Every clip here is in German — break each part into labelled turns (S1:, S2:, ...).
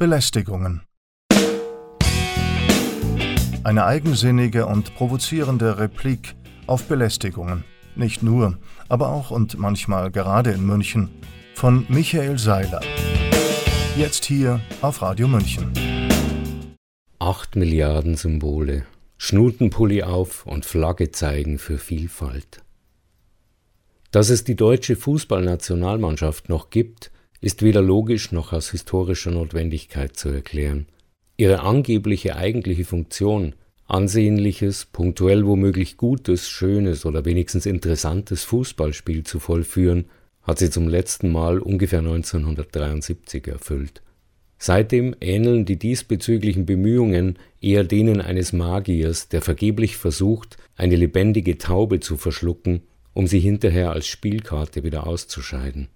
S1: Belästigungen. Eine eigensinnige und provozierende Replik auf Belästigungen. Nicht nur, aber auch und manchmal gerade in München. Von Michael Seiler. Jetzt hier auf Radio München.
S2: Acht Milliarden Symbole. Schnutenpulli auf und Flagge zeigen für Vielfalt. Dass es die deutsche Fußballnationalmannschaft noch gibt, ist weder logisch noch aus historischer Notwendigkeit zu erklären. Ihre angebliche eigentliche Funktion, ansehnliches, punktuell womöglich gutes, schönes oder wenigstens interessantes Fußballspiel zu vollführen, hat sie zum letzten Mal ungefähr 1973 erfüllt. Seitdem ähneln die diesbezüglichen Bemühungen eher denen eines Magiers, der vergeblich versucht, eine lebendige Taube zu verschlucken, um sie hinterher als Spielkarte wieder auszuscheiden.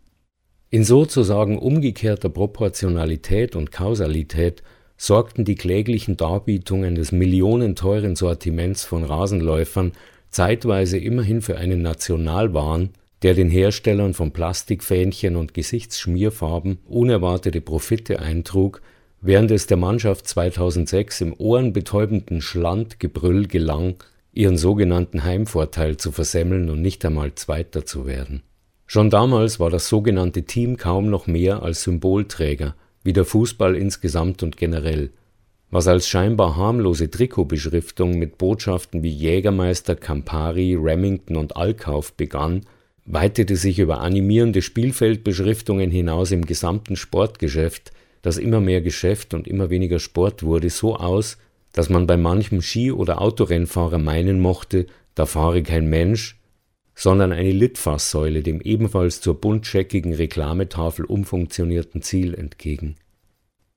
S2: In sozusagen umgekehrter Proportionalität und Kausalität sorgten die kläglichen Darbietungen des millionenteuren Sortiments von Rasenläufern zeitweise immerhin für einen Nationalwahn, der den Herstellern von Plastikfähnchen und Gesichtsschmierfarben unerwartete Profite eintrug, während es der Mannschaft 2006 im ohrenbetäubenden Schlandgebrüll gelang, ihren sogenannten Heimvorteil zu versemmeln und nicht einmal Zweiter zu werden Schon damals war das sogenannte Team kaum noch mehr als Symbolträger, wie der Fußball insgesamt und generell. Was als scheinbar harmlose Trikotbeschriftung mit Botschaften wie Jägermeister, Campari, Remington und Allkauf begann, weitete sich über animierende Spielfeldbeschriftungen hinaus im gesamten Sportgeschäft, das immer mehr Geschäft und immer weniger Sport wurde, so aus, dass man bei manchem Ski- oder Autorennfahrer meinen mochte, da fahre kein Mensch, sondern eine Litfaßsäule dem ebenfalls zur buntscheckigen Reklametafel umfunktionierten Ziel entgegen.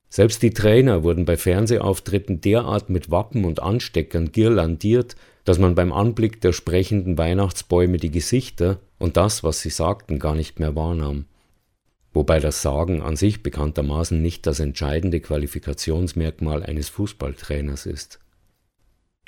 S2: Selbst die Trainer wurden bei Fernsehauftritten derart mit Wappen und Ansteckern girlandiert, dass man beim Anblick der sprechenden Weihnachtsbäume die Gesichter und das, was sie sagten, gar nicht mehr wahrnahm. Wobei das Sagen an sich bekanntermaßen nicht das entscheidende Qualifikationsmerkmal eines Fußballtrainers ist.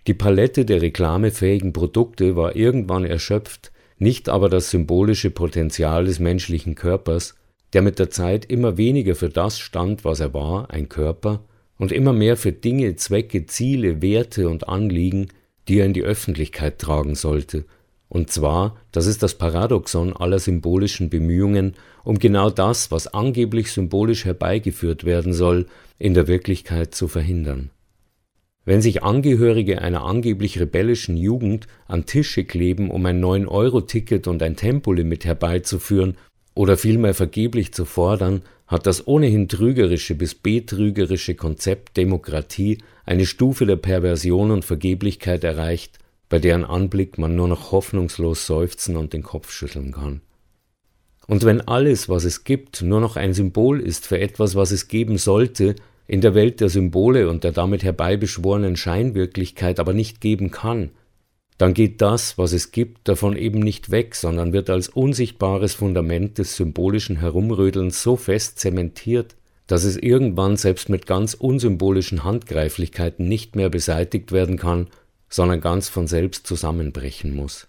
S2: Die Palette der reklamefähigen Produkte war irgendwann erschöpft, nicht aber das symbolische Potenzial des menschlichen Körpers, der mit der Zeit immer weniger für das stand, was er war, ein Körper, und immer mehr für Dinge, Zwecke, Ziele, Werte und Anliegen, die er in die Öffentlichkeit tragen sollte, und zwar, das ist das Paradoxon aller symbolischen Bemühungen, um genau das, was angeblich symbolisch herbeigeführt werden soll, in der Wirklichkeit zu verhindern. Wenn sich Angehörige einer angeblich rebellischen Jugend an Tische kleben, um ein 9-Euro-Ticket und ein Tempolimit herbeizuführen oder vielmehr vergeblich zu fordern, hat das ohnehin trügerische bis betrügerische Konzept Demokratie eine Stufe der Perversion und Vergeblichkeit erreicht, bei deren Anblick man nur noch hoffnungslos seufzen und den Kopf schütteln kann. Und wenn alles, was es gibt, nur noch ein Symbol ist für etwas, was es geben sollte, in der Welt der Symbole und der damit herbeibeschworenen Scheinwirklichkeit aber nicht geben kann, dann geht das, was es gibt, davon eben nicht weg, sondern wird als unsichtbares Fundament des symbolischen Herumrödelns so fest zementiert, dass es irgendwann selbst mit ganz unsymbolischen Handgreiflichkeiten nicht mehr beseitigt werden kann, sondern ganz von selbst zusammenbrechen muss.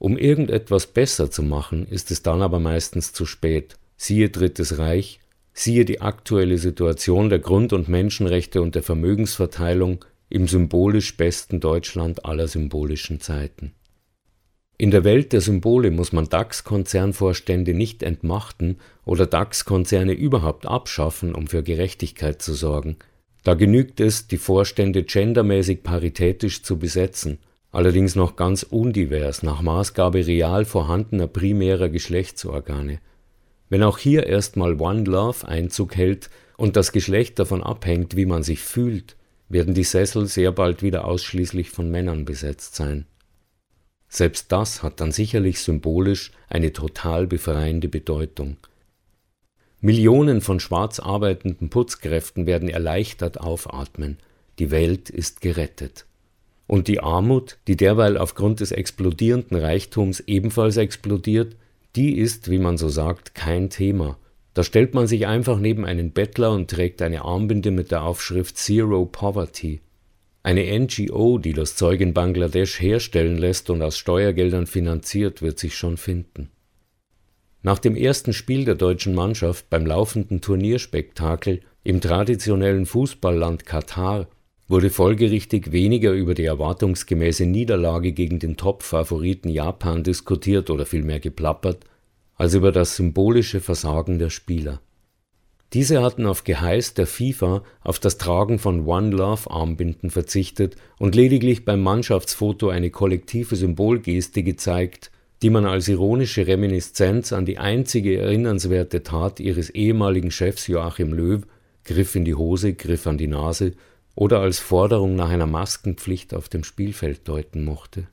S2: Um irgendetwas besser zu machen, ist es dann aber meistens zu spät. Siehe Drittes Reich, Siehe die aktuelle Situation der Grund- und Menschenrechte und der Vermögensverteilung im symbolisch besten Deutschland aller symbolischen Zeiten. In der Welt der Symbole muss man DAX-Konzernvorstände nicht entmachten oder DAX-Konzerne überhaupt abschaffen, um für Gerechtigkeit zu sorgen. Da genügt es, die Vorstände gendermäßig paritätisch zu besetzen, allerdings noch ganz undivers nach Maßgabe real vorhandener primärer Geschlechtsorgane. Wenn auch hier erstmal One Love Einzug hält und das Geschlecht davon abhängt, wie man sich fühlt, werden die Sessel sehr bald wieder ausschließlich von Männern besetzt sein. Selbst das hat dann sicherlich symbolisch eine total befreiende Bedeutung. Millionen von schwarz arbeitenden Putzkräften werden erleichtert aufatmen, die Welt ist gerettet. Und die Armut, die derweil aufgrund des explodierenden Reichtums ebenfalls explodiert, die ist, wie man so sagt, kein Thema. Da stellt man sich einfach neben einen Bettler und trägt eine Armbinde mit der Aufschrift Zero Poverty. Eine NGO, die das Zeug in Bangladesch herstellen lässt und aus Steuergeldern finanziert, wird sich schon finden. Nach dem ersten Spiel der deutschen Mannschaft beim laufenden Turnierspektakel Im traditionellen Fußballland Katar wurde folgerichtig weniger über die erwartungsgemäße Niederlage gegen den Top-Favoriten Japan diskutiert oder vielmehr geplappert, als über das symbolische Versagen der Spieler. Diese hatten auf Geheiß der FIFA auf das Tragen von One Love Armbinden verzichtet und lediglich beim Mannschaftsfoto eine kollektive Symbolgeste gezeigt, die man als ironische Reminiszenz an die einzige erinnernswerte Tat ihres ehemaligen Chefs Joachim Löw Griff in die Hose, Griff an die Nase oder als Forderung nach einer Maskenpflicht auf dem Spielfeld deuten mochte.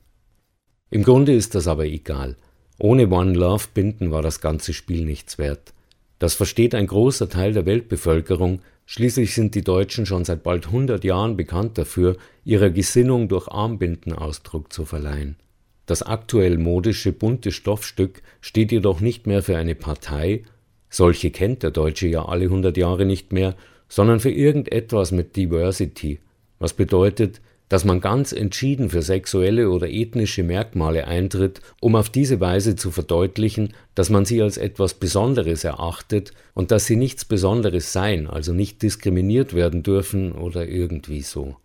S2: Im Grunde ist das aber egal. Ohne One Love Binden war das ganze Spiel nichts wert. Das versteht ein großer Teil der Weltbevölkerung, schließlich sind die Deutschen schon seit bald 100 Jahren bekannt dafür, ihrer Gesinnung durch Armbinden Ausdruck zu verleihen. Das aktuell modische bunte Stoffstück steht jedoch nicht mehr für eine Partei, solche kennt der Deutsche ja alle 100 Jahre nicht mehr, sondern für irgendetwas mit Diversity, was bedeutet, dass man ganz entschieden für sexuelle oder ethnische Merkmale eintritt, um auf diese Weise zu verdeutlichen, dass man sie als etwas Besonderes erachtet und dass sie nichts Besonderes seien, also nicht diskriminiert werden dürfen oder irgendwie so.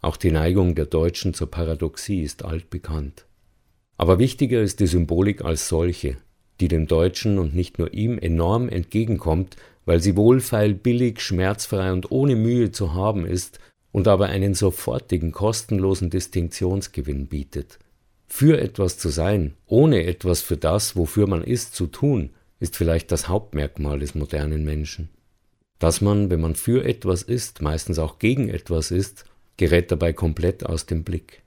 S2: Auch die Neigung der Deutschen zur Paradoxie ist altbekannt. Aber wichtiger ist die Symbolik als solche, die dem Deutschen und nicht nur ihm enorm entgegenkommt, weil sie wohlfeil, billig, schmerzfrei und ohne Mühe zu haben ist und aber einen sofortigen, kostenlosen Distinktionsgewinn bietet. Für etwas zu sein, ohne etwas für das, wofür man ist, zu tun, ist vielleicht das Hauptmerkmal des modernen Menschen. Dass man, wenn man für etwas ist, meistens auch gegen etwas ist, gerät dabei komplett aus dem Blick.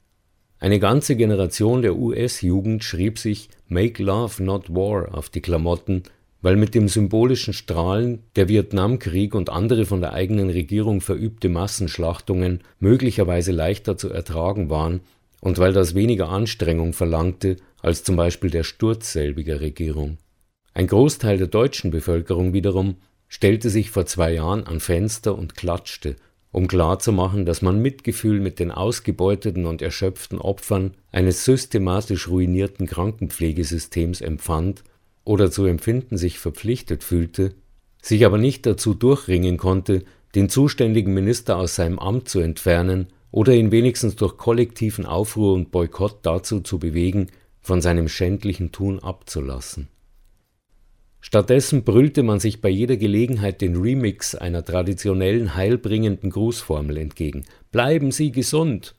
S2: Eine ganze Generation der US-Jugend schrieb sich Make Love Not War auf die Klamotten, weil mit dem symbolischen Strahlen der Vietnamkrieg und andere von der eigenen Regierung verübte Massenschlachtungen möglicherweise leichter zu ertragen waren und weil das weniger Anstrengung verlangte als zum Beispiel der Sturz selbiger Regierung. Ein Großteil der deutschen Bevölkerung wiederum stellte sich vor zwei Jahren an Fenster und klatschte, um klarzumachen, dass man Mitgefühl mit den ausgebeuteten und erschöpften Opfern eines systematisch ruinierten Krankenpflegesystems empfand oder zu empfinden sich verpflichtet fühlte, sich aber nicht dazu durchringen konnte, den zuständigen Minister aus seinem Amt zu entfernen oder ihn wenigstens durch kollektiven Aufruhr und Boykott dazu zu bewegen, von seinem schändlichen Tun abzulassen. Stattdessen brüllte man sich bei jeder Gelegenheit den Remix einer traditionellen heilbringenden Grußformel entgegen Bleiben Sie gesund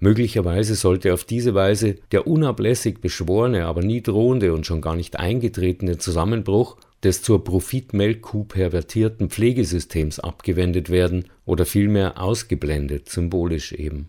S2: Möglicherweise sollte auf diese Weise der unablässig beschworene, aber nie drohende und schon gar nicht eingetretene Zusammenbruch des zur Profitmelkkuh pervertierten Pflegesystems abgewendet werden oder vielmehr ausgeblendet, symbolisch eben.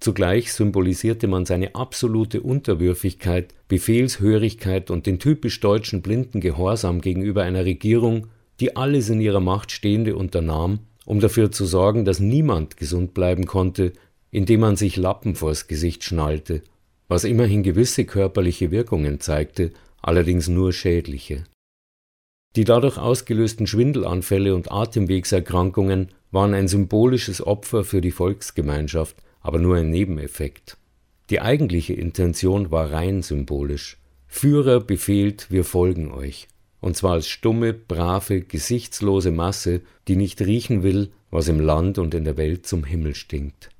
S2: Zugleich symbolisierte man seine absolute Unterwürfigkeit, Befehlshörigkeit und den typisch deutschen blinden Gehorsam gegenüber einer Regierung, die alles in ihrer Macht Stehende unternahm, um dafür zu sorgen, dass niemand gesund bleiben konnte, indem man sich Lappen vors Gesicht schnallte, was immerhin gewisse körperliche Wirkungen zeigte, allerdings nur schädliche. Die dadurch ausgelösten Schwindelanfälle und Atemwegserkrankungen waren ein symbolisches Opfer für die Volksgemeinschaft, aber nur ein Nebeneffekt. Die eigentliche Intention war rein symbolisch. Führer befehlt, wir folgen euch. Und zwar als stumme, brave, gesichtslose Masse, die nicht riechen will, was im Land und in der Welt zum Himmel stinkt.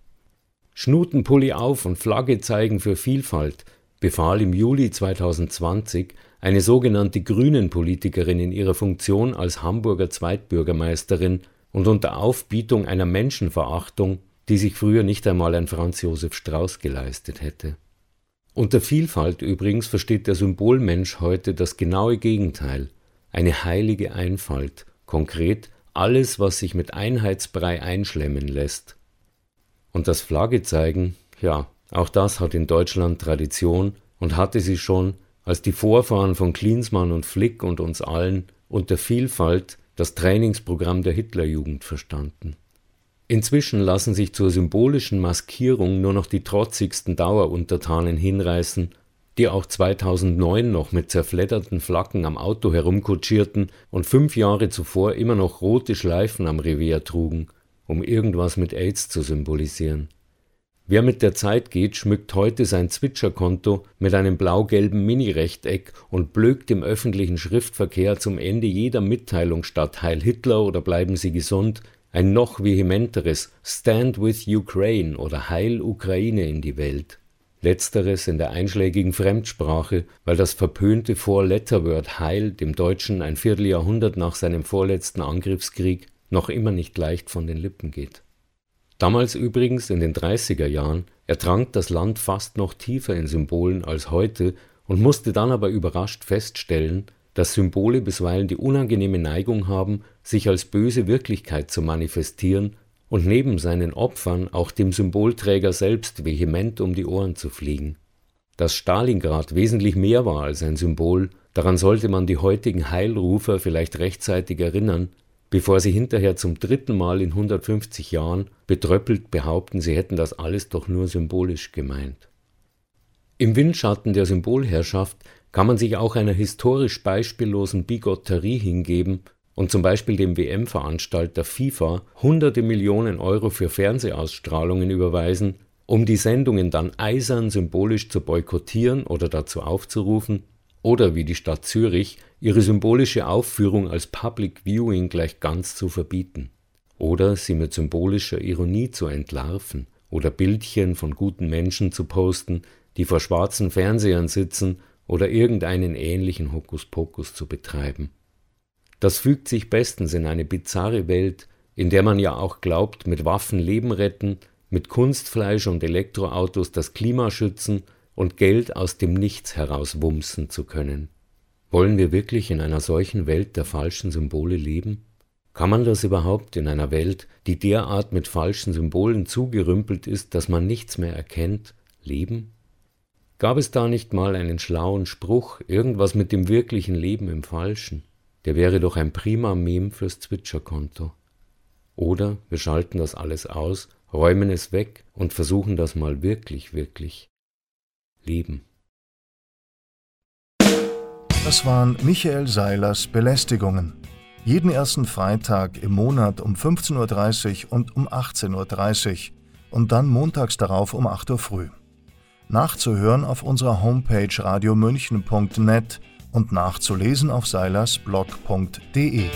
S2: Schnutenpulli auf und Flagge zeigen für Vielfalt, befahl im Juli 2020 eine sogenannte Grünen-Politikerin in ihrer Funktion als Hamburger Zweitbürgermeisterin und unter Aufbietung einer Menschenverachtung, die sich früher nicht einmal ein Franz Josef Strauß geleistet hätte. Unter Vielfalt übrigens versteht der Symbolmensch heute das genaue Gegenteil, eine heilige Einfalt, konkret alles, was sich mit Einheitsbrei einschlemmen lässt. Und das Flagge zeigen, ja, auch das hat in Deutschland Tradition und hatte sie schon, als die Vorfahren von Klinsmann und Flick und uns allen unter Vielfalt das Trainingsprogramm der Hitlerjugend verstanden. Inzwischen lassen sich zur symbolischen Maskierung nur noch die trotzigsten Daueruntertanen hinreißen, die auch 2009 noch mit zerfledderten Flaggen am Auto herumkutschierten und fünf Jahre zuvor immer noch rote Schleifen am Revier trugen – um irgendwas mit AIDS zu symbolisieren. Wer mit der Zeit geht, schmückt heute sein Zwitscherkonto mit einem blau-gelben Mini-Rechteck und blökt im öffentlichen Schriftverkehr zum Ende jeder Mitteilung statt Heil Hitler oder bleiben Sie gesund ein noch vehementeres Stand with Ukraine oder Heil Ukraine in die Welt. Letzteres in der einschlägigen Fremdsprache, weil das verpönte Four-Letter-Word Heil dem Deutschen ein Vierteljahrhundert nach seinem vorletzten Angriffskrieg noch immer nicht leicht von den Lippen geht. Damals übrigens in den 30er Jahren ertrank das Land fast noch tiefer in Symbolen als heute und musste dann aber überrascht feststellen, dass Symbole bisweilen die unangenehme Neigung haben, sich als böse Wirklichkeit zu manifestieren und neben seinen Opfern auch dem Symbolträger selbst vehement um die Ohren zu fliegen. Dass Stalingrad wesentlich mehr war als ein Symbol, daran sollte man die heutigen Heilrufer vielleicht rechtzeitig erinnern, bevor sie hinterher zum dritten Mal in 150 Jahren betröppelt behaupten, sie hätten das alles doch nur symbolisch gemeint. Im Windschatten der Symbolherrschaft kann man sich auch einer historisch beispiellosen Bigotterie hingeben und zum Beispiel dem WM-Veranstalter FIFA hunderte Millionen Euro für Fernsehausstrahlungen überweisen, um die Sendungen dann eisern symbolisch zu boykottieren oder dazu aufzurufen, oder wie die Stadt Zürich ihre symbolische Aufführung als Public Viewing gleich ganz zu verbieten. Oder sie mit symbolischer Ironie zu entlarven oder Bildchen von guten Menschen zu posten, die vor schwarzen Fernsehern sitzen oder irgendeinen ähnlichen Hokuspokus zu betreiben. Das fügt sich bestens in eine bizarre Welt, in der man ja auch glaubt, mit Waffen Leben retten, mit Kunstfleisch und Elektroautos das Klima schützen und Geld aus dem Nichts heraus wumsen zu können. Wollen wir wirklich in einer solchen Welt der falschen Symbole leben? Kann man das überhaupt in einer Welt, die derart mit falschen Symbolen zugerümpelt ist, dass man nichts mehr erkennt, leben? Gab es da nicht mal einen schlauen Spruch, irgendwas mit dem wirklichen Leben im Falschen? Der wäre doch ein prima Meme fürs Zwitscherkonto. Oder wir schalten das alles aus, räumen es weg und versuchen das mal wirklich, wirklich leben.
S1: Das waren Michael Seilers Belästigungen. Jeden ersten Freitag im Monat um 15.30 Uhr und um 18.30 Uhr und dann montags darauf um 8 Uhr früh. Nachzuhören auf unserer Homepage radiomünchen.net und nachzulesen auf seilersblog.de.